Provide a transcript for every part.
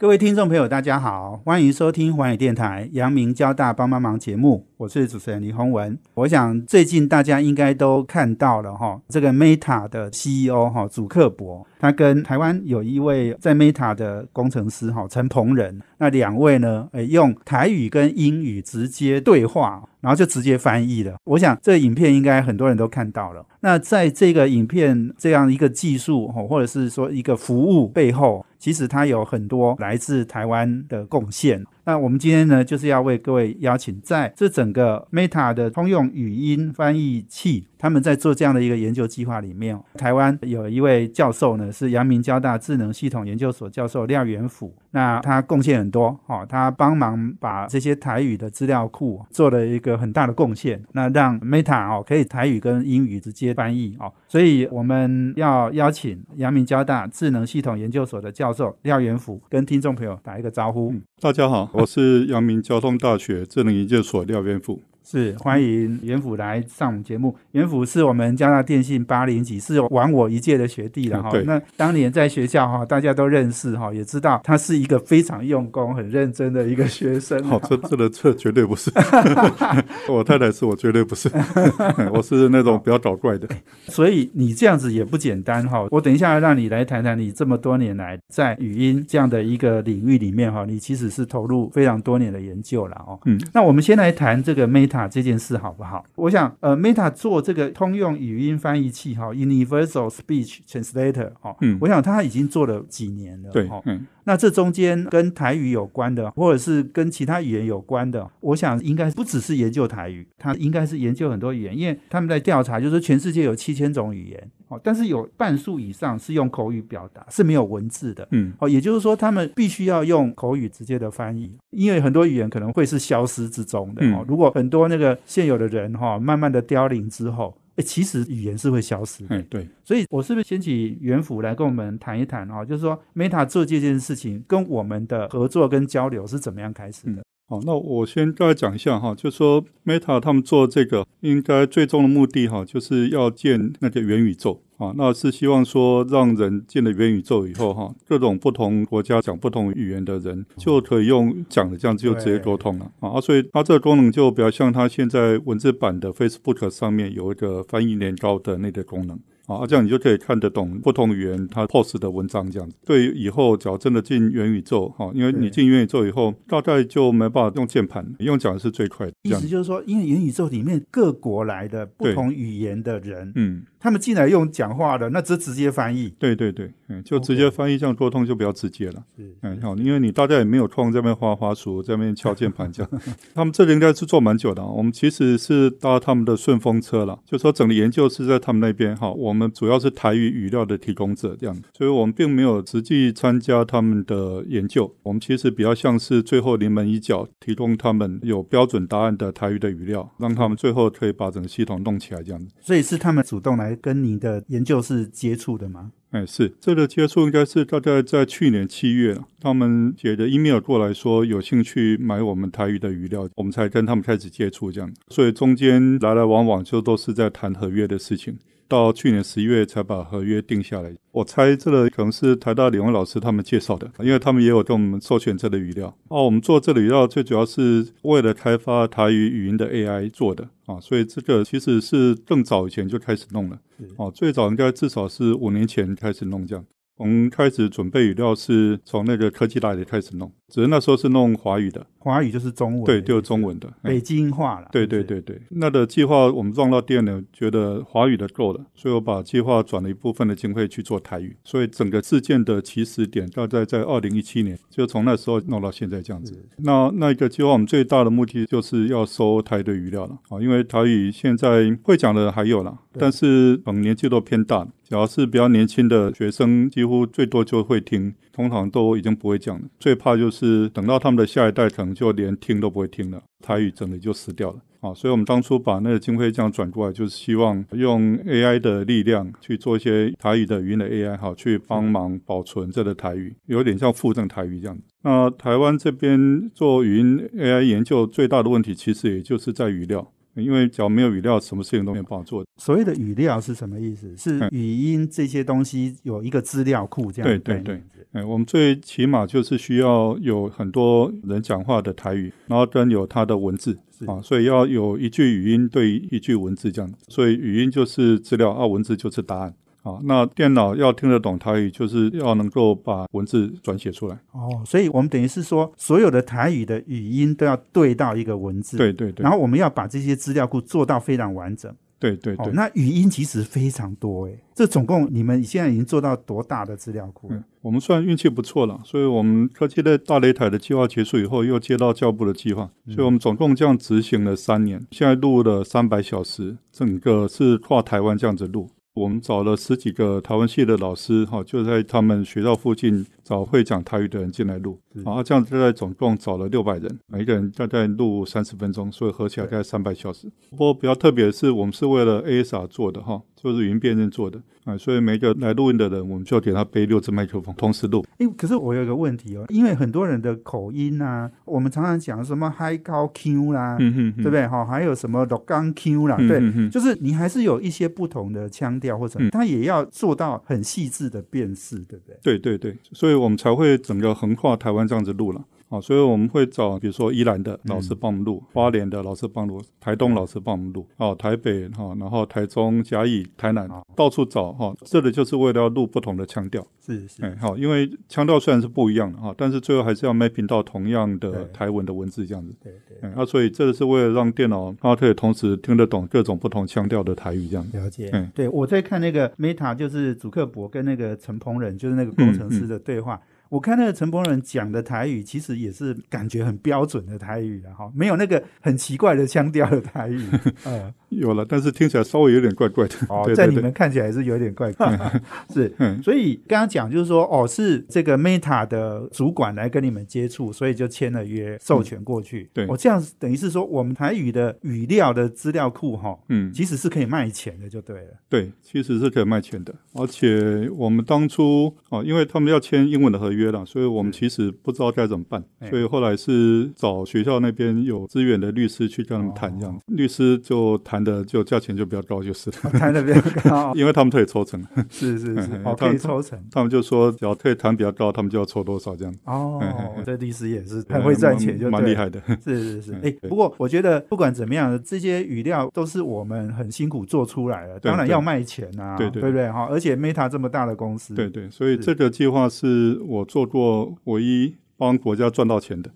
各位听众朋友，大家好，欢迎收听环宇电台阳明交大帮帮忙节目，我是主持人李宏文。我想最近大家应该都看到了哈，这个 Meta 的 CEO 哈祖克伯，他跟台湾有一位在 Meta 的工程师哈陈鹏仁，那两位呢，诶用台语跟英语直接对话，然后就直接翻译了。我想这影片应该很多人都看到了。那在这个影片这样一个技术，或者是说一个服务背后。其实他有很多来自台湾的贡献。那我们今天呢，就是要为各位邀请在这整个 Meta 的通用语音翻译器。他们在做这样的一个研究计划里面，台湾有一位教授呢，是阳明交大智能系统研究所教授廖元甫。那他贡献很多，哈，他帮忙把这些台语的资料库做了一个很大的贡献，那让 Meta 哦可以台语跟英语直接翻译哦。所以我们要邀请阳明交大智能系统研究所的教授廖元甫跟听众朋友打一个招呼。大家好，我是阳明交通大学智能研究所廖元富。是欢迎袁府来上我们节目。袁府是我们加拿大电信八零级，是晚我一届的学弟了哈。那当年在学校哈，大家都认识哈，也知道他是一个非常用功、很认真的一个学生。好，这这的这绝对不是。我太太是我绝对不是，我是那种比较搞怪的。所以你这样子也不简单哈。我等一下让你来谈谈你这么多年来在语音这样的一个领域里面哈，你其实是投入非常多年的研究了哦。嗯，那我们先来谈这个 Meta。这件事好不好？我想，呃，Meta 做这个通用语音翻译器哈，Universal Speech Translator 哈，嗯，我想他已经做了几年了，对，嗯，那这中间跟台语有关的，或者是跟其他语言有关的，我想应该不只是研究台语，它应该是研究很多语言，因为他们在调查，就是全世界有七千种语言。哦，但是有半数以上是用口语表达，是没有文字的。嗯，哦，也就是说，他们必须要用口语直接的翻译，因为很多语言可能会是消失之中的。哦，如果很多那个现有的人哈，慢慢的凋零之后，哎，其实语言是会消失。的，对。所以，我是不是先请袁府来跟我们谈一谈啊？就是说，Meta 做这件事情跟我们的合作跟交流是怎么样开始的？好，那我先大概讲一下哈，就说 Meta 他们做这个，应该最终的目的哈，就是要建那个元宇宙。啊，那是希望说让人建了元宇宙以后哈，各种不同国家讲不同语言的人就可以用讲的这样就直接沟通了。啊，所以它这个功能就比较像它现在文字版的 Facebook 上面有一个翻译年糕的那个功能。啊，这样你就可以看得懂不同语言它 post 的文章，这样子。对以后只要真的进元宇宙，哈，因为你进元宇宙以后，大概就没办法用键盘，用讲的是最快的。意思就是说，因为元宇宙里面各国来的不同语言的人，嗯。他们进来用讲话的，那直直接翻译。对对对，嗯，就直接翻译，这样沟通就比较直接了。嗯，好，因为你大家也没有空在那边花花鼠，在那边敲键盘这样。他们这里应该是做蛮久的，我们其实是搭他们的顺风车了，就说整个研究是在他们那边哈。我们我们主要是台语语料的提供者这样，所以我们并没有实际参加他们的研究。我们其实比较像是最后临门一脚，提供他们有标准答案的台语的语料，让他们最后可以把整个系统弄起来这样子。所以是他们主动来。跟你的研究是接触的吗？哎，是这个接触应该是大概在去年七月。他们写的 email 过来说有兴趣买我们台语的语料，我们才跟他们开始接触这样。所以中间来来往往就都是在谈合约的事情。到去年十一月才把合约定下来。我猜这个可能是台大李文老师他们介绍的，因为他们也有跟我们授权这个语料。哦，我们做这个语料最主要是为了开发台语语音的 AI 做的啊，所以这个其实是更早以前就开始弄了。哦，最早应该至少是五年前开始弄这样。我们开始准备语料是从那个科技大学开始弄，只是那时候是弄华语的，华语就是中文，对，就是中文的，北京话了。对对对对，那的计划我们撞到店了，觉得华语的够了，所以我把计划转了一部分的经费去做台语，所以整个事件的起始点大概在二零一七年，就从那时候弄到现在这样子。那那一个计划我们最大的目的就是要收台的语料了啊，因为台语现在会讲的还有了，但是能年纪都偏大。只要是比较年轻的学生，几乎最多就会听，通常都已经不会讲了。最怕就是等到他们的下一代，可能就连听都不会听了，台语整的就死掉了。啊，所以我们当初把那个经费这样转过来，就是希望用 AI 的力量去做一些台语的语音的 AI，好去帮忙保存这个台语，有点像附赠台语这样。那台湾这边做语音 AI 研究最大的问题，其实也就是在语料。因为只要没有语料，什么事情都没有办法做。所谓的语料是什么意思？是语音这些东西有一个资料库这样。对对对，哎，我们最起码就是需要有很多人讲话的台语，然后跟有它的文字啊，所以要有一句语音对一句文字这样。所以语音就是资料，啊，文字就是答案。啊，那电脑要听得懂台语，就是要能够把文字转写出来。哦，所以我们等于是说，所有的台语的语音都要对到一个文字。对对对。然后我们要把这些资料库做到非常完整。对对对。那语音其实非常多诶，这总共你们现在已经做到多大的资料库？嗯，我们算运气不错了，所以我们科技的大擂台的计划结束以后，又接到教部的计划，所以我们总共这样执行了三年，现在录了三百小时，整个是跨台湾这样子录。我们找了十几个台湾系的老师，哈，就在他们学校附近找会讲台语的人进来录，然后这样大概总共找了六百人，每个人大概录三十分钟，所以合起来大概三百小时。不过比较特别的是，我们是为了 ASR 做的，哈。就是语音辨认做的啊，所以每个来录音的人，我们就要给他背六支麦克风，同时录。哎，可是我有一个问题哦，因为很多人的口音啊，我们常常讲什么 high 高 Q 啦，嗯哼，对不对？哈，还有什么 low 刚 Q 啦，对，就是你还是有一些不同的腔调，或者他也要做到很细致的辨识，对不对？对对对，所以我们才会整个横跨台湾这样子录了。啊，所以我们会找，比如说宜兰的老师帮我们录，花莲的老师帮录，台东老师帮我们录，哦，台北哈，然后台中、嘉义、台南，到处找哈，这里就是为了要录不同的腔调，是是，哎，好，因为腔调虽然是不一样的哈，但是最后还是要 mapping 到同样的台文的文字这样子，对对，那所以这个是为了让电脑它可以同时听得懂各种不同腔调的台语这样。了解，嗯，对我在看那个 Meta，就是主克伯跟那个陈鹏仁，就是那个工程师的对话。我看那个陈柏仁讲的台语，其实也是感觉很标准的台语啊哈，没有那个很奇怪的腔调的台语。嗯，有了，但是听起来稍微有点怪怪的。哦，在你们看起来是有点怪怪。是，所以刚刚讲就是说，哦，是这个 Meta 的主管来跟你们接触，所以就签了约，授权过去。对，我这样等于是说，我们台语的语料的资料库哈，嗯，其实是可以卖钱的，就对了。对，其实是可以卖钱的，而且我们当初哦，因为他们要签英文的合约。约了，所以我们其实不知道该怎么办，所以后来是找学校那边有资源的律师去跟他们谈，这样律师就谈的就价钱就比较高，就是谈的比较高，因为他们可以抽成，是是是，可以抽成，他们就说只要可以谈比较高，他们就要抽多少这样。哦，这律师也是很会赚钱，就蛮厉害的。是是是，哎，不过我觉得不管怎么样，这些语料都是我们很辛苦做出来的，当然要卖钱啊，对对不对？哈，而且 Meta 这么大的公司，对对，所以这个计划是我。做过唯一帮国家赚到钱的，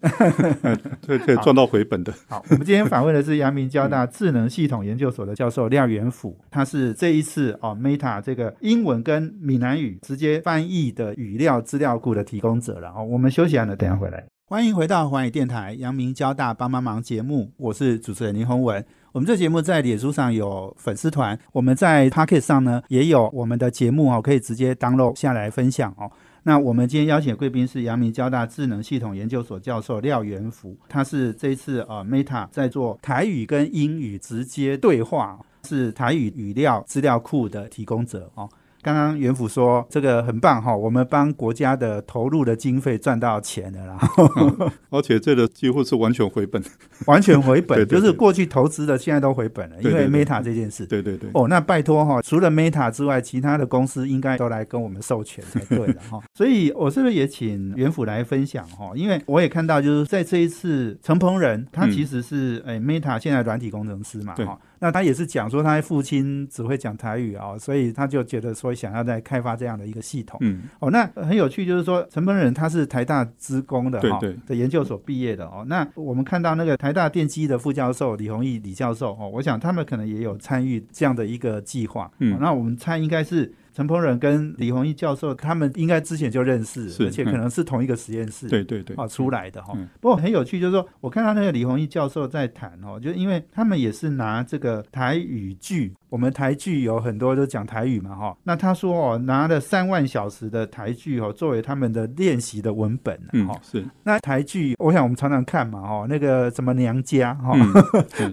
可以可以赚到回本的。好，我们今天访问的是阳明交大智能系统研究所的教授廖元甫，他是这一次哦 Meta 这个英文跟闽南语直接翻译的语料资料库的提供者了。哦，我们休息完了，等下回来。欢迎回到环宇电台阳明交大帮帮忙节目，我是主持人林宏文。我们这节目在脸书上有粉丝团，我们在 Pocket 上呢也有我们的节目哦，可以直接 download 下来分享哦。那我们今天邀请的贵宾是阳明交大智能系统研究所教授廖元福，他是这次呃 Meta 在做台语跟英语直接对话，是台语语料资料库的提供者哦。刚刚袁府说这个很棒哈，我们帮国家的投入的经费赚到钱了啦，而且这个几乎是完全回本，完全回本，就是过去投资的现在都回本了，因为 Meta 这件事。对对对。哦，那拜托哈，除了 Meta 之外，其他的公司应该都来跟我们授权才对的哈。所以我是不是也请袁府来分享哈？因为我也看到就是在这一次陈鹏仁，他其实是哎 Meta 现在软体工程师嘛哈。那他也是讲说，他父亲只会讲台语啊，所以他就觉得说想要再开发这样的一个系统。嗯，哦，那很有趣，就是说陈本人他是台大资工的哈的研究所毕业的哦。那我们看到那个台大电机的副教授李宏毅李教授哦，我想他们可能也有参与这样的一个计划。嗯，那我们猜应该是陈鹏仁跟李宏毅教授他们应该之前就认识，而且可能是同一个实验室。对对对，啊，出来的哈、嗯不过很有趣，就是说，我看到那个李宏毅教授在谈哦，就因为他们也是拿这个台语剧，我们台剧有很多都讲台语嘛哈、那他说哦，拿了三万小时的台剧哦，作为他们的练习的文本哈、嗯是，那台剧，我想我们常常看嘛哈、那个什么娘家哈、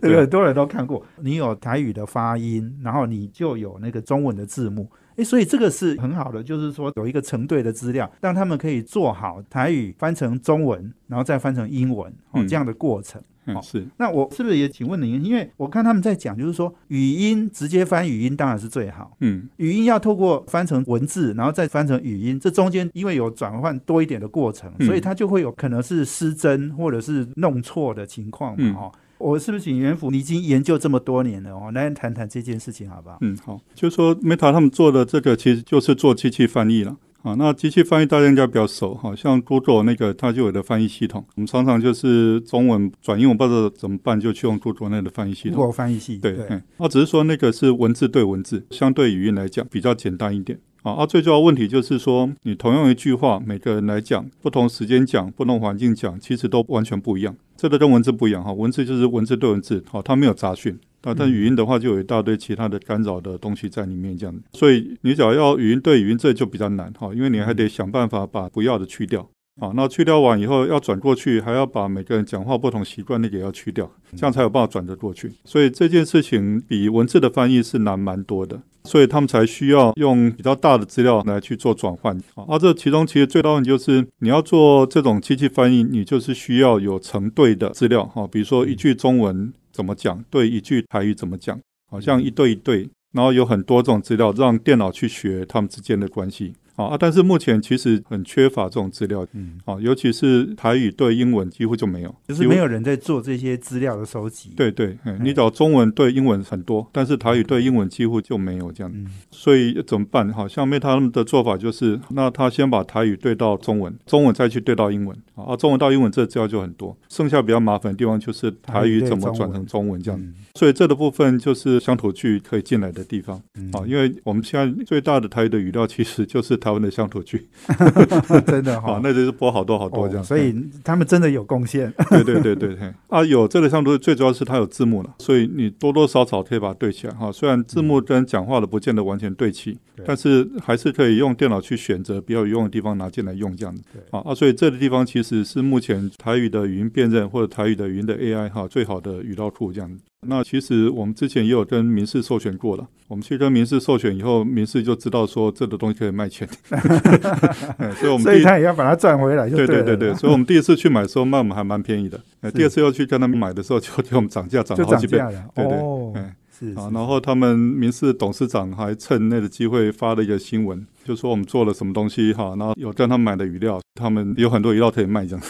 这个 很多人都看过。你有台语的发音，然后你就有那个中文的字幕。诶，所以这个是很好的，就是说有一个成对的资料，让他们可以做好台语翻成中文，然后再翻成英文哦嗯这样的过程。嗯是，那我是不是也请问您？因为我看他们在讲，就是说语音直接翻语音当然是最好，嗯语音要透过翻成文字，然后再翻成语音，这中间因为有转换多一点的过程，嗯所以它就会有可能是失真或者是弄错的情况嘛，嗯哦。我是不是请袁府？你已经研究这么多年了哦，来谈谈这件事情好不好？嗯好，就说 Meta 他们做的这个其实就是做机器翻译了。啊，那机器翻译大家应该比较熟哈，像 Google 那个它就有的翻译系统，我们常常就是中文转英文不知道怎么办，就去用 Google 那个翻译系统。如果翻译系对，嗯，啊，只是说那个是文字对文字，相对语音来讲比较简单一点。啊，啊，最重要的问题就是说，你同样一句话，每个人来讲，不同时间讲，不同环境讲，其实都完全不一样。这个跟文字不一样哈，文字就是文字对文字，好，它没有杂讯。啊，但语音的话就有一大堆其他的干扰的东西在里面，这样子。所以你只要要语音对语音，这就比较难哈，因为你还得想办法把不要的去掉。啊，那去掉完以后要转过去，还要把每个人讲话不同习惯那个也要去掉，这样才有办法转得过去。所以这件事情比文字的翻译是难蛮多的，所以他们才需要用比较大的资料来去做转换。啊，这其中其实最大问题就是你要做这种机器翻译，你就是需要有成对的资料哈，比如说一句中文怎么讲，对一句台语怎么讲，好像一对一对，然后有很多种资料让电脑去学他们之间的关系。啊，但是目前其实很缺乏这种资料，嗯，啊，尤其是台语对英文几乎就没有，就是没有人在做这些资料的收集。，对对，嗯你找中文对英文很多，但是台语对英文几乎就没有这样，嗯。所以怎么办？好像 Meta 他们的做法就是，那他先把台语对到中文，中文再去对到英文，啊，中文到英文这资料就很多，剩下比较麻烦的地方就是台语怎么转成中文这样，嗯。所以这个部分就是乡土剧可以进来的地方。嗯。啊，因为我们现在最大的台语的语料其实就是台湾的乡土剧，真的哈、啊，那就是播好多好多这样，哦所以他们真的有贡献。对对对对对，啊，有这个乡土剧最主要是它有字幕了，所以你多多少少可以把它对起来哈。虽然字幕跟讲话的不见得完全对齐，对但是还是可以用电脑去选择比较有用的地方拿进来用这样子。啊啊，所以这个地方其实是目前台语的语音辨认或者台语的语音的 AI 哈最好的语料库这样子。那其实我们之前也有跟民事授权过了，我们去跟民事授权以后，民事就知道说这个东西可以卖钱，哎 所以我们所以他也要把它赚回来就对对对对对，所以我们第一次去买的时候卖我们还蛮便宜的，呃，第二次要去跟他们买的时候就给我们涨价涨了好几倍。对对哦，是啊，然后他们民事董事长还趁那个机会发了一个新闻，就说我们做了什么东西哈，然后有跟他们买的鱼料，他们有很多鱼料可以卖这样，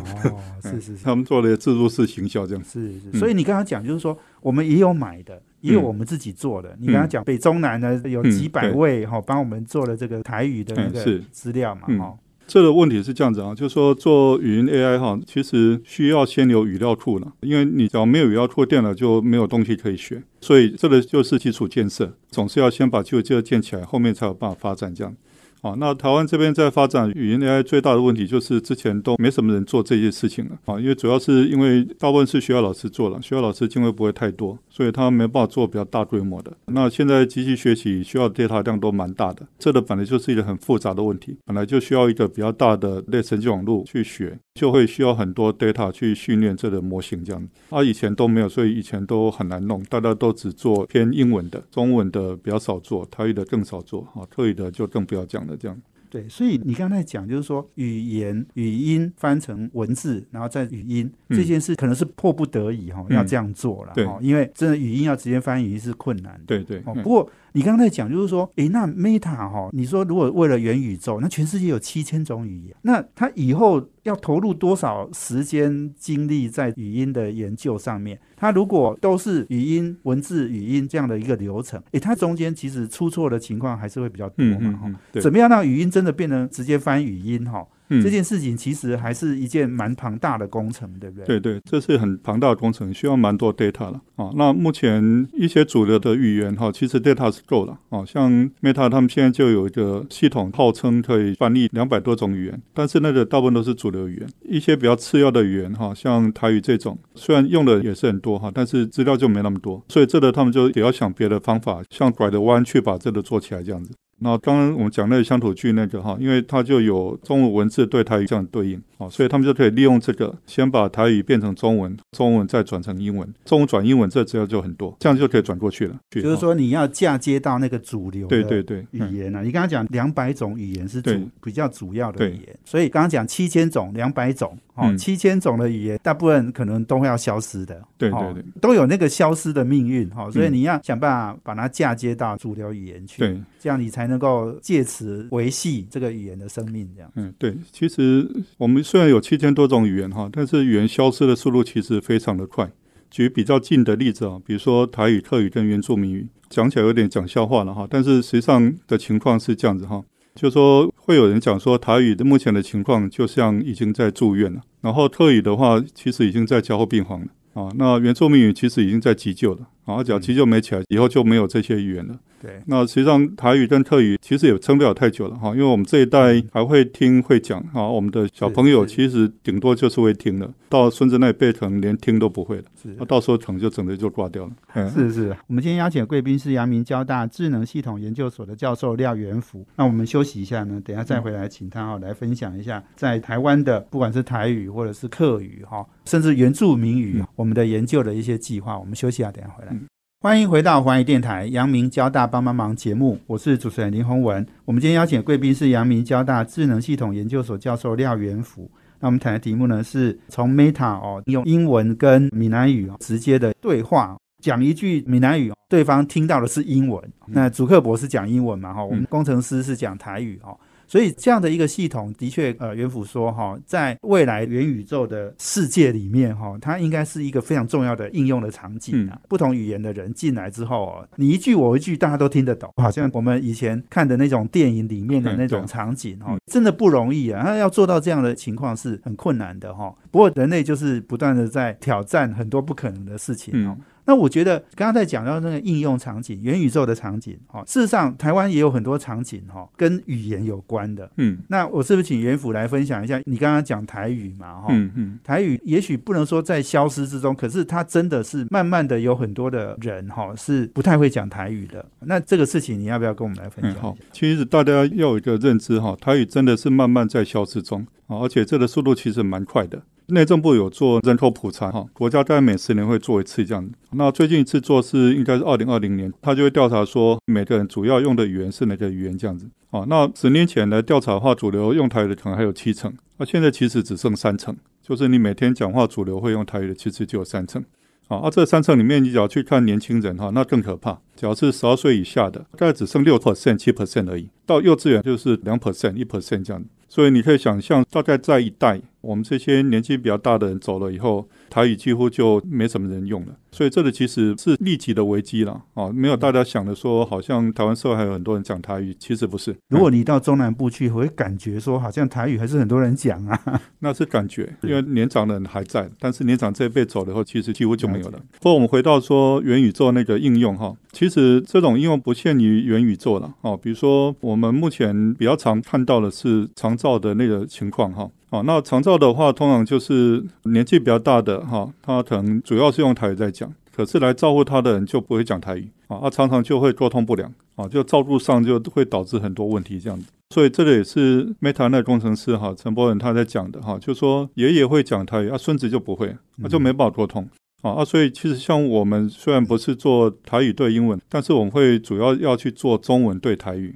哦，是 是是。他们做了自助式行销这样，是是，嗯。所以你刚刚讲就是说，我们也有买的，也有嗯我们自己做的。你刚刚讲北中南呢有嗯几百位哈，帮我们做了这个台语的那个资料嘛嗯。哈。这个问题是这样子啊，就是说做语音 AI 哈，其实需要先有语料库了，因为你只要没有语料库，电脑就没有东西可以学，所以这个就是基础建设，总是要先把基础建设建起来，后面才有办法发展这样。啊，那台湾这边在发展语音 AI 最大的问题就是之前都没什么人做这些事情了。啊，因为主要是因为大部分是学校老师做了，学校老师经费不会太多，所以他没办法做比较大规模的。那现在机器学习需要 data 量都蛮大的，这个本来就是一个很复杂的问题，本来就需要一个比较大的类神经网络去学，就会需要很多 data 去训练这个模型这样。啊，以前都没有，所以以前都很难弄，大家都只做偏英文的，中文的比较少做，台语的更少做，啊，特语的就更不要讲了这样。对，所以你刚才讲就是说，语言语音翻成文字，然后再语音嗯。这件事，可能是迫不得已哈，嗯。要这样做了对。哈，因为真的语音要直接翻语音是困难的。对对，哦，嗯。不过你刚才讲就是说，诶，那 Meta 哈，你说如果为了元宇宙，那全世界有七千种语言，那它以后要投入多少时间精力在语音的研究上面？它如果都是语音、文字、语音这样的一个流程，诶，它中间其实出错的情况还是会比较多嘛，哈、怎么样让语音真的变成直接翻语音哈？嗯这件事情其实还是一件蛮庞大的工程，对不对？对对，这是很庞大的工程，需要蛮多 data 了啊。那目前一些主流的语言哈，其实 data 是够了啊。像 Meta 他们现在就有一个系统，号称可以翻译两百多种语言，但是那个大部分都是主流语言。一些比较次要的语言哈，像台语这种，虽然用的也是很多哈，但是资料就没那么多，所以这个他们就也要想别的方法，像拐个弯去把这个做起来这样子。那刚刚我们讲那个乡土剧那个哈，因为它就有中文文字对台语这样对应啊，所以他们就可以利用这个，先把台语变成中文，中文再转成英文，中文转英文，这资料就很多，这样就可以转过去了。就是说你要嫁接到那个主流对的对对，嗯。语言啊，你刚刚讲两百种语言是主比较主要的对。语言，所以刚刚讲七千种、两百种，哦，嗯七千种的语言，大部分可能都会要消失的，哦对对对都有那个消失的命运，哈、哦，所以嗯你要想办法把它嫁接到主流语言去，对，这样你才能够借此维系这个语言的生命，这样。嗯，对，其实我们虽然有七千多种语言哈，但是语言消失的速度其实非常的快。举比较近的例子啊，比如说台语、客语跟原住民语，讲起来有点讲笑话了哈，但是实际上的情况是这样子哈，就说会有人讲说台语的目前的情况就像已经在住院了，然后特语的话其实已经在交护病房了啊，那原住民语其实已经在急救了啊，只要急救没起来，以后就没有这些语言了。对，那实际上台语跟客语其实也撑不了太久了哈，因为我们这一代还会听会讲哈，我们的小朋友其实顶多就是会听了，到孙子那一辈可能连听都不会了，是那到时候可能就整个就挂掉了。嗯，是是，我们今天邀请的贵宾是阳明交大智能系统研究所的教授廖元福。那我们休息一下呢，等一下再回来请他哈、来分享一下在台湾的不管是台语或者是客语哈，甚至原住民语，嗯我们的研究的一些计划。我们休息一下，等一下回来。嗯欢迎回到华语电台阳明交大帮帮忙节目，我是主持人林宏文。我们今天邀请贵宾是阳明交大智能系统研究所教授廖元福。那我们谈的题目呢，是从 Meta 哦，用英文跟闽南语哦直接的对话，讲一句闽南语，对方听到的是英文。那主克伯是讲英文嘛？哈，我们工程师是讲台语哈。所以这样的一个系统，的确，呃，元府说哈，在未来元宇宙的世界里面哈，它应该是一个非常重要的应用的场景啊。不同语言的人进来之后哦，你一句我一句，大家都听得懂，好像我们以前看的那种电影里面的那种场景哈嗯，真的不容易啊。他要做到这样的情况是很困难的哈。不过人类就是不断的在挑战很多不可能的事情哦。嗯那我觉得刚刚在讲到那个应用场景、元宇宙的场景，哈，事实上台湾也有很多场景哈，跟语言有关的。嗯那我是不是请元府来分享一下？你刚刚讲台语嘛，哈、嗯嗯，台语也许不能说在消失之中，可是它真的是慢慢的有很多的人哈是不太会讲台语的。那这个事情你要不要跟我们来分享嗯，好，其实大家要有一个认知哈，台语真的是慢慢在消失中啊，而且这个速度其实蛮快的。内政部有做人口普查哈，国家大概每十年会做一次这样。那最近一次做是应该是二零二零年，他就会调查说每个人主要用的语言是哪个语言这样子。啊，那十年前来调查的话，主流用台语的可能还有七成，那现在其实只剩三成，就是你每天讲话主流会用台语的其实就有三成。啊，啊，这三成里面，你只要去看年轻人哈，那更可怕。只要是十二岁以下的，大概只剩六 percent、七 percent 而已。到幼稚园就是两 percent、一 percent 这样。所以你可以想象，大概在一代，我们这些年纪比较大的人走了以后，台语几乎就没什么人用了。所以这个其实是立即的危机了啊，没有大家想的说，好像台湾社会还有很多人讲台语，其实不是。如果你到中南部去，会感觉说好像台语还是很多人讲啊。那是感觉，因为年长的人还在，但是年长这一辈走了以后，其实几乎就没有了。不过我们回到说元宇宙那个应用哈，其实这种应用不限于元宇宙了哦。比如说我们目前比较常看到的是长照的那个情况哈。哦，那长照的话，通常就是年纪比较大的哈，他可能主要是用台语在讲，可是来照顾他的人就不会讲台语啊，他常常就会沟通不良啊，就照顾上就会导致很多问题这样子。所以这个也是 Meta 那工程师哈陈柏仁他在讲的哈，就说爷爷会讲台语，啊孙子就不会，那就没办法沟通。啊啊，所以其实像我们虽然不是做台语对英文，但是我们会主要要去做中文对台语，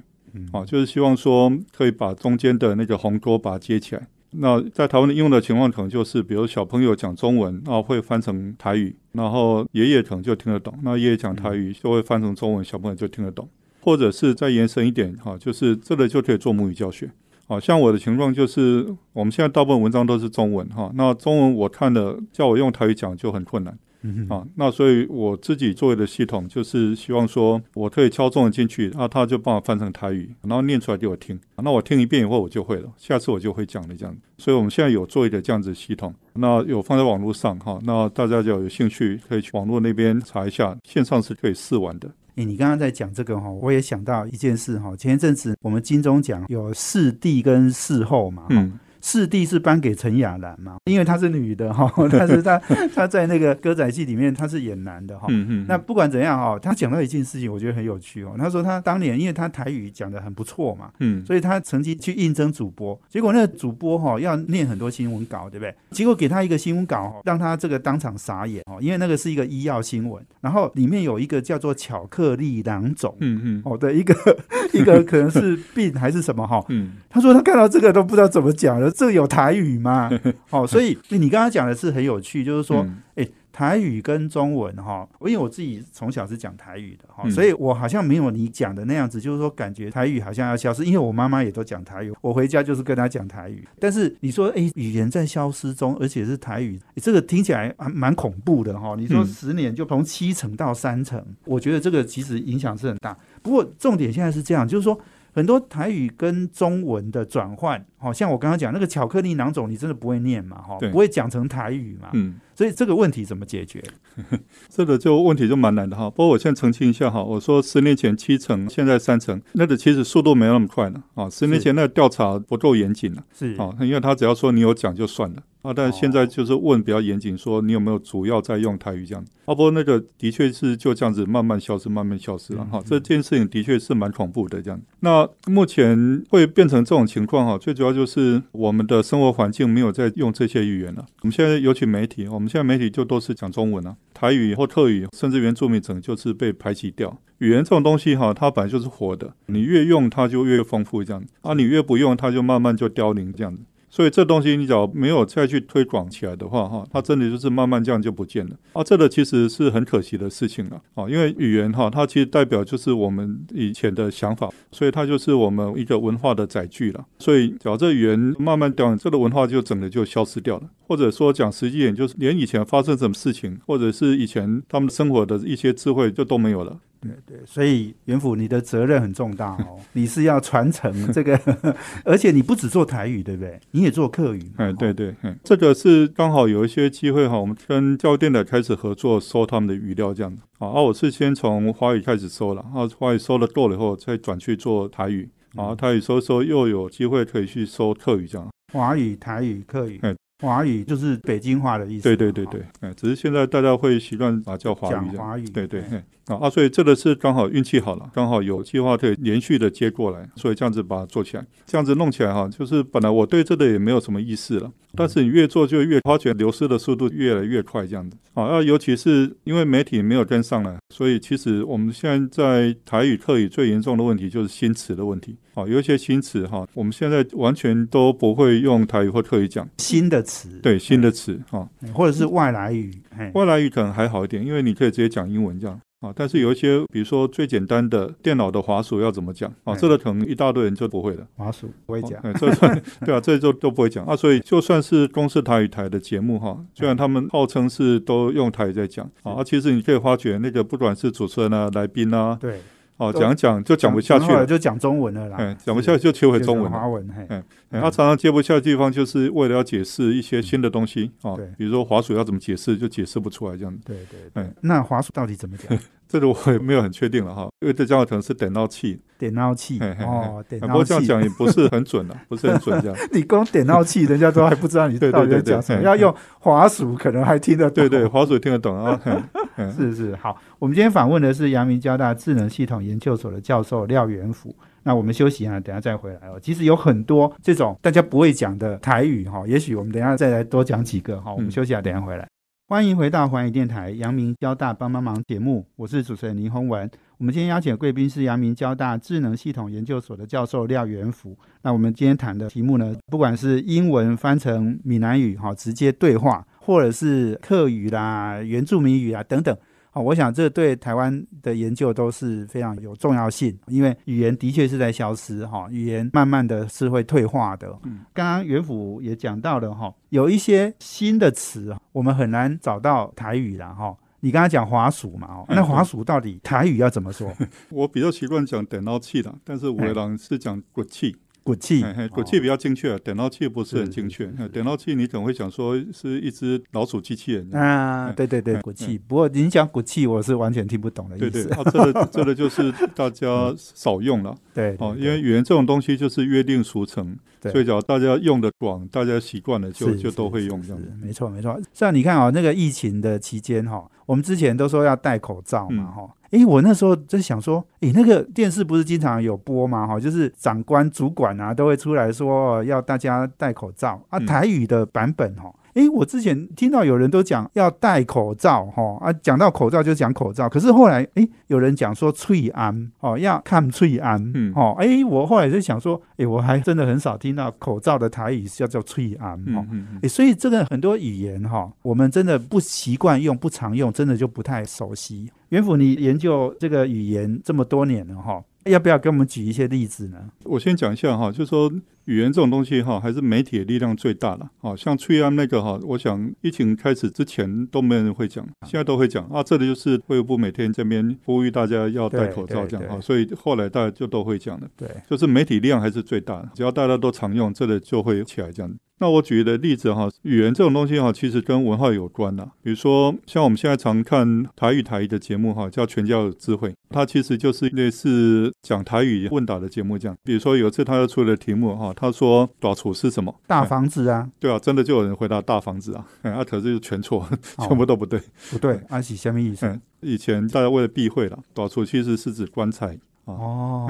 啊，就是希望说可以把中间的那个鸿沟把它接起来。那在台湾的应用的情况，可能就是比如小朋友讲中文，然后会翻成台语，然后爷爷可能就听得懂，那爷爷讲台语就会翻成中文，小朋友就听得懂。或者是再延伸一点哈，就是这个就可以做母语教学。好像我的情况就是，我们现在大部分文章都是中文哈，那中文我看了叫我用台语讲就很困难，嗯哼，啊，那所以我自己做的系统就是希望说，我可以敲中文进去，啊，他就帮我翻成台语，然后念出来给我听，那我听一遍以后我就会了，下次我就会讲了这样。所以我们现在有做一个这样子系统，那有放在网络上哈，那大家就有兴趣可以去网络那边查一下，线上是可以试玩的。诶，你刚刚在讲这个哈，我也想到一件事哈。前一阵子我们金钟奖有视帝跟视后嘛，嗯，视帝是颁给陈雅兰嘛，因为她是女的哈，但是她她在那个歌仔戏里面她是演男的哈。嗯嗯，那不管怎样哈，她讲到一件事情，我觉得很有趣哦。她说她当年因为她台语讲的很不错嘛，嗯所以她曾经去应征主播，结果那个主播哈、要念很多新闻稿，对不对？结果给她一个新闻稿、哦，让她这个当场傻眼哦，因为那个是一个医药新闻，然后里面有一个叫做巧克力囊肿。嗯嗯哦的一个 一个可能是病还是什么哈、嗯她说她看到这个都不知道怎么讲了，这个有台语吗？哦，所以你刚刚讲的是很有趣，就是说，嗯哎、台语跟中文哈，因为我自己从小是讲台语的哈，嗯所以我好像没有你讲的那样子，就是说感觉台语好像要消失，因为我妈妈也都讲台语，我回家就是跟她讲台语。但是你说，哎、语言在消失中，而且是台语，诶这个听起来还蛮恐怖的哈。你说嗯十年就从七成到三成，我觉得这个其实影响是很大。不过重点现在是这样，就是说。很多台语跟中文的转换，好像我刚刚讲那个巧克力囊肿，你真的不会念嘛？哈，对不会讲成台语嘛？嗯，所以这个问题怎么解决？这个就问题就蛮难的哈。不过我现在澄清一下哈，我说十年前七成，现在三成，那个其实速度没有那么快了啊。十年前那个调查不够严谨了是啊，因为他只要说你有讲就算了啊，但是现哦在就是问比较严谨，说你有没有主要在用台语这样子。啊，不过那个的确是就这样子慢慢消失，慢慢消失了哈嗯。这件事情的确是蛮恐怖的这样。那目前会变成这种情况哈，最主要就是我们的生活环境没有在用这些语言了。我们现在尤其媒体，我们现在媒体就都是讲中文啊，台语或特语，甚至原住民整就是被排挤掉。语言这种东西哈，它本来就是活的，你越用它就越丰富这样子，啊，你越不用它就慢慢就凋零这样子。所以这东西你只要没有再去推广起来的话，哈，它真的就是慢慢这样就不见了啊。这个其实是很可惜的事情了啊，因为语言哈，它其实代表就是我们以前的想法，所以它就是我们一个文化的载具了。所以只要这语言慢慢掉，这个文化就整个就消失掉了。或者说讲实际点，就是连以前发生什么事情，或者是以前他们生活的一些智慧就都没有了。对对，所以元府你的责任很重大哦，你是要传承这个，而且你不只做台语，对不对？你也做客语嘛。哎，对哦，对，嗯，这个是刚好有一些机会哈，我们跟教育电台开始合作，收他们的语料这样子。啊，啊，我是先从华语开始收了，啊，华语收了够了以后，再转去做台语。啊，台语收一收，又有机会可以去收客语这样。华语、台语、客语哎，华语就是北京话的意思。对对对对，嗯，只是现在大家会习惯把它叫华语。讲华语。对对，哎啊啊，所以这个是刚好运气好了，刚好有计划可以连续的接过来，所以这样子把它做起来，这样子弄起来哈，就是本来我对这个也没有什么意思了，但是你越做就越发觉流失的速度越来越快，这样子。啊，那尤其是因为媒体没有跟上来，所以其实我们现在在台语、客语最严重的问题就是新词的问题。啊，有一些新词哈，我们现在完全都不会用台语或客语讲，新的词，对新的词啊，哎或者是外来语，嘿。外来语可能还好一点，因为你可以直接讲英文这样啊。但是有一些，比如说最简单的电脑的滑鼠要怎么讲啊，嗯这个可能一大堆人就不会了。滑鼠不会讲。啊，这算对啊，这就都不会讲啊。所以就算是公司台与台的节目哈，虽然他们号称是都用台语在讲啊，啊其实你可以发觉那个不管是主持人啊、来宾啊，对，哦讲讲就讲不下去了，就讲中文了啦。嗯，讲不下去就切回中文华文，嘿，哎哎他常常接不下的地方，就是为了要解释一些新的东西啊对，比如说滑鼠要怎么解释，就解释不出来这样子。对对对哎。那华鼠到底怎么讲？这个我也没有很确定了哈，因为这讲可能是点到器，点闹器嘿嘿嘿哦，点啊不过这样。讲也不是很准了，不是很准这样。你光点闹器，人家都还不知道你到底在讲什么。嘿要用滑鼠，可能还听得懂。对对，滑鼠听得懂啊。是是好。我们今天访问的是阳明交大智能系统研究所的教授廖元福。那我们休息一下，等下再回来哦。其实有很多这种大家不会讲的台语哈，也许我们等下再来多讲几个哈。我们嗯休息一下，等下回来。欢迎回到环宇电台阳明交大帮帮忙节目，我是主持人林宏文。我们今天邀请的贵宾是阳明交大智能系统研究所的教授廖元福。那我们今天谈的题目呢，不管是英文翻成闽南语哈，直接对话，或者是客语啦、原住民语啊等等。哦，我想这对台湾的研究都是非常有重要性，因为语言的确是在消失哈，语言慢慢的是会退化的。嗯，刚刚袁府也讲到了哈，有一些新的词我们很难找到台语了哈。你刚才讲滑鼠嘛，哦，那滑鼠到底台语要怎么说？我比较习惯讲等到气的，但是五郎是讲骨器。骨气，骨气比较精确，点到器不是很精确。点到器你可能会想说是一只老鼠机器人啊，对对对，骨气。不过您讲骨气，我是完全听不懂的意思。对对，啊，这个这个就是大家少用了。对，哦，因为语言这种东西就是约定俗成，所以只要大家用的广，大家习惯了，就就都会用这样。没错没错，像你看啊，那个疫情的期间哈，我们之前都说要戴口罩嘛哈。哎，我那时候在想说，哎，那个电视不是经常有播吗？哈，就是长官、主管啊，都会出来说要大家戴口罩啊。台语的版本哈。哎，我之前听到有人都讲要戴口罩，哈啊，讲到口罩就讲口罩。可是后来，哎，有人讲说翠安，哦，要看翠安，嗯，哦，哎，我后来就想说，哎，我还真的很少听到口罩的台语叫做翠安，哈，哎，所以这个很多语言哈，我们真的不习惯用，不常用，真的就不太熟悉。元府，你研究这个语言这么多年了，哈。要不要给我们举一些例子呢？我先讲一下哈，就说语言这种东西哈，还是媒体的力量最大了。好像翠安那个哈，我想疫情开始之前都没人会讲，现在都会讲啊。这里就是卫生部每天这边呼吁大家要戴口罩这样哈，所以后来大家就都会讲了。对，就是媒体力量还是最大的，只要大家都常用，这里就会起来这样。那我举的例子哈，语言这种东西哈，其实跟文化有关的。比如说，像我们现在常看台语台语的节目哈，叫《全教智慧》，它其实就是类似讲台语问答的节目这样。比如说有一次他又出了题目哈，他说“大厨是什么？”大房子啊。对啊，真的就有人回答大房子啊。啊，可是全错，全部都不对。不对，阿喜什么意思？以前大家为了避讳了，“大厨其实是指棺材。哦，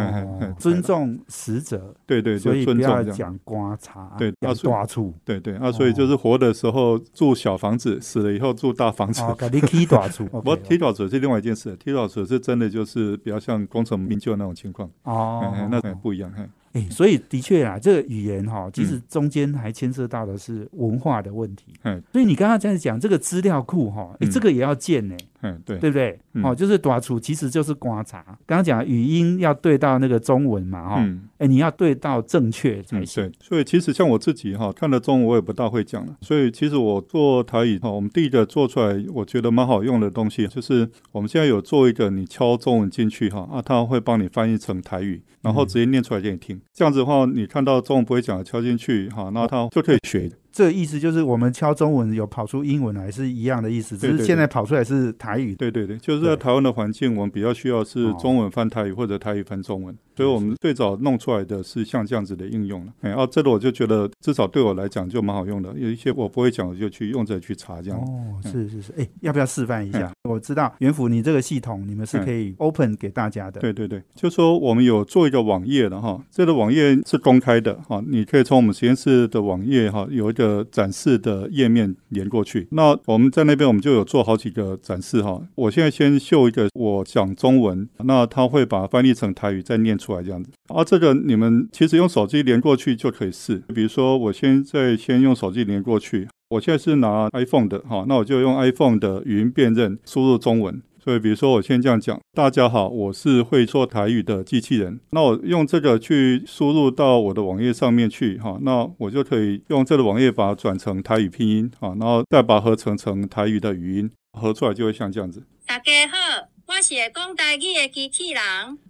尊重死者，对对，所以不要讲刮擦，对，要抓住，对对啊，所以就是活的时候住小房子，死了以后住大房子。哦，给你踢抓住，不踢抓住是另外一件事，踢抓住是真的就是比较像功成名就那种情况。哦，那不一样。哎，所以的确啊，这个语言哈，其实中间还牵涉到的是文化的问题。嗯，所以你刚刚在讲这个资料库哈，哎，这个也要建呢。嗯，对，对不对？哦，就是短处其实就是观察。刚刚讲语音要对到那个中文嘛，哈，哎，你要对到正确才行。所以其实像我自己哈，看了中文我也不大会讲了。所以其实我做台语哈，我们第一个做出来我觉得蛮好用的东西，就是我们现在有做一个，你敲中文进去哈，啊，它会帮你翻译成台语，然后直接念出来给你听。这样子的话，你看到中文不会讲的敲进去哈，那它就可以学。这意思就是我们敲中文有跑出英文来是一样的意思，只是现在跑出来是台语。对对对，就是在台湾的环境，我们比较需要是中文翻台语或者台语翻中文。所以我们最早弄出来的是像这样子的应用了，哎，啊，这个我就觉得至少对我来讲就蛮好用的。有一些我不会讲，我就去用着去查这样。哦，是是是，哎，要不要示范一下？我知道元府你这个系统你们是可以 open 给大家的。对对对，就说我们有做一个网页的哈，这个网页是公开的哈，你可以从我们实验室的网页哈有一个展示的页面连过去。那我们在那边我们就有做好几个展示哈。我现在先秀一个我讲中文，那他会把翻译成台语再念。出来这样子啊，这个你们其实用手机连过去就可以试。比如说，我现在先用手机连过去，我现在是拿 iPhone 的哈，那我就用 iPhone 的语音辨认输入中文。所以，比如说我先这样讲：大家好，我是会说台语的机器人。那我用这个去输入到我的网页上面去哈，那我就可以用这个网页把它转成台语拼音啊，然后再把它合成成台语的语音，合出来就会像这样子。大家好，我是讲台语的机器人。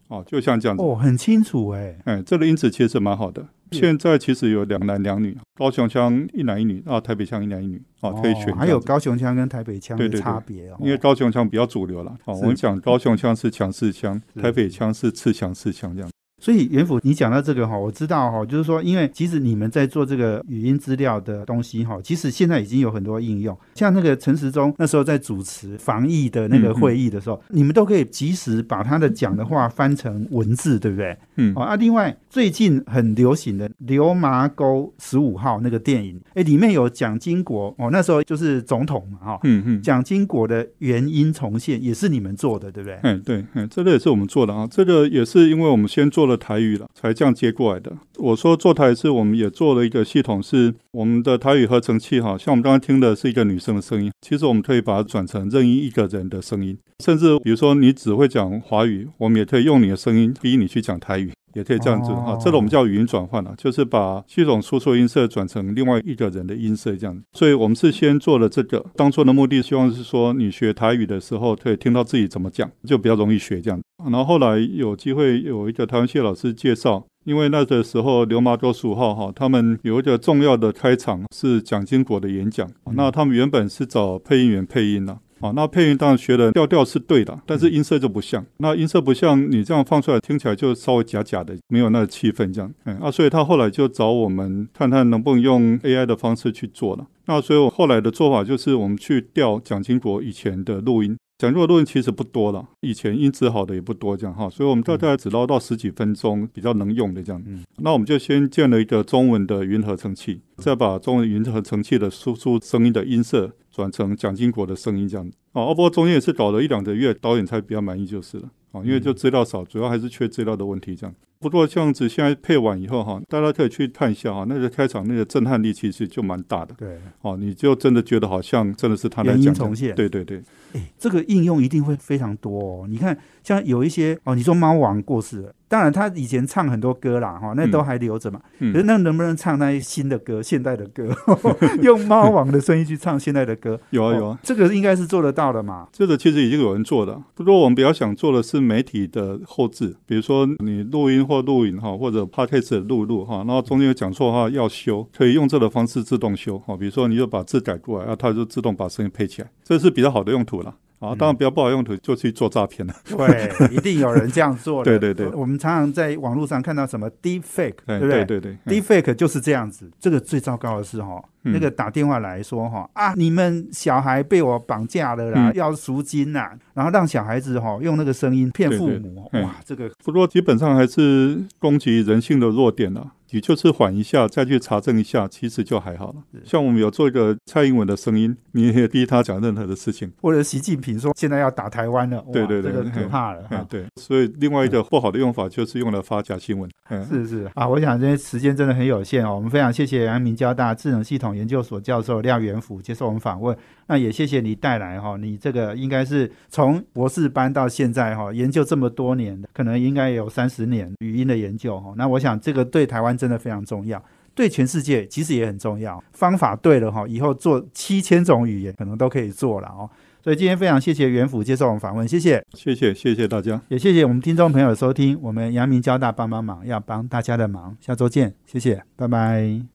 哦，就像这样子哦，很清楚哎，哎，这个音质其实蛮好的。现在其实有两男两女，高雄腔一男一女啊，台北腔一男一女啊，可以选。还有高雄腔跟台北腔的差别哦，因为高雄腔比较主流了。哦，我们讲高雄腔是强势腔，台北腔是次强势腔这样。所以袁府，你讲到这个哈，我知道哈，就是说，因为其实你们在做这个语音资料的东西哈，其实现在已经有很多应用，像那个陈时中那时候在主持防疫的那个会议的时候，你们都可以及时把他的讲的话翻成文字，对不对？嗯。啊，另外最近很流行的《流麻沟十五号》那个电影，哎，里面有蒋经国哦，那时候就是总统嘛，哈。嗯嗯。蒋经国的原因重现也是你们做的，对不对？嗯，对，嗯，这个也是我们做的啊，这个也是因为我们先做了。台语了，才这样接过来的。我说做台是，我们也做了一个系统，是我们的台语合成器哈，像我们刚刚听的是一个女生的声音，其实我们可以把它转成任意一个人的声音，甚至比如说你只会讲华语，我们也可以用你的声音逼你去讲台语。也可以这样子哈，这个我们叫语音转换了，就是把系统输出音色转成另外一个人的音色这样。所以我们是先做了这个，当初的目的希望是说，你学台语的时候可以听到自己怎么讲，就比较容易学这样。然后后来有机会有一个台湾系老师介绍，因为那个时候流麻多十五号哈，他们有一个重要的开场是蒋经国的演讲，那他们原本是找配音员配音的。啊，那配音当然学的调调是对的，但是音色就不像。那音色不像，你这样放出来听起来就稍微假假的，没有那个气氛这样。嗯，啊，所以他后来就找我们看看能不能用 AI 的方式去做了。那所以我后来的做法就是我们去调蒋经国以前的录音。讲座的录音其实不多了，以前音质好的也不多，这样哈，所以我们大概只捞到十几分钟比较能用的这样。嗯，那我们就先建了一个中文的云合成器，再把中文云合成器的输出声音的音色转成蒋经国的声音这样。哦，不过中间也是搞了一两个月，导演才比较满意就是了。哦，因为就资料少，主要还是缺资料的问题这样。不过这样子现在配完以后哈，大家可以去看一下哈，那个开场那个震撼力其实就蛮大的。对，哦，你就真的觉得好像真的是他在讲。重现。对对对。哎，这个应用一定会非常多哦。你看，像有一些哦，你说猫王过世了，当然他以前唱很多歌啦，哈，那都还留着嘛。可是那能不能唱那些新的歌、现代的歌，用猫王的声音去唱现代的歌？有啊有啊，这个应该是做得到的嘛。这个其实已经有人做了，不过我们比较想做的是媒体的后置，比如说你录音或录影哈，或者 podcast 录录哈，然后中间有讲错话要修，可以用这个方式自动修哈。比如说你就把字改过来，然后它就自动把声音配起来，这是比较好的用途了。啊，当然不要不好用途就去做诈骗了。对，一定有人这样做。对对对，我们常常在网络上看到什么 deep fake，对不对？对对对，deep fake 就是这样子。这个最糟糕的是哈，那个打电话来说哈啊，你们小孩被我绑架了啦，要赎金呐，然后让小孩子哈用那个声音骗父母。哇，这个不过基本上还是攻击人性的弱点了。你就是缓一下，再去查证一下，其实就还好了。像我们有做一个蔡英文的声音，你也逼他讲任何的事情，或者习近平说现在要打台湾了，对对对，这个可怕了。对，所以另外一个不好的用法就是用来发假新闻。是是啊，我想这些时间真的很有限哦。我们非常谢谢阳明交大智能系统研究所教授廖元福接受我们访问。那也谢谢你带来哈，你这个应该是从博士班到现在哈，研究这么多年的，可能应该有三十年语音的研究哈。那我想这个对台湾真的非常重要，对全世界其实也很重要。方法对了哈，以后做七千种语言可能都可以做了哦。所以今天非常谢谢袁府接受我们访问，谢谢，谢谢，谢谢大家，也谢谢我们听众朋友收听。我们阳明交大帮帮忙，要帮大家的忙，下周见，谢谢，拜拜。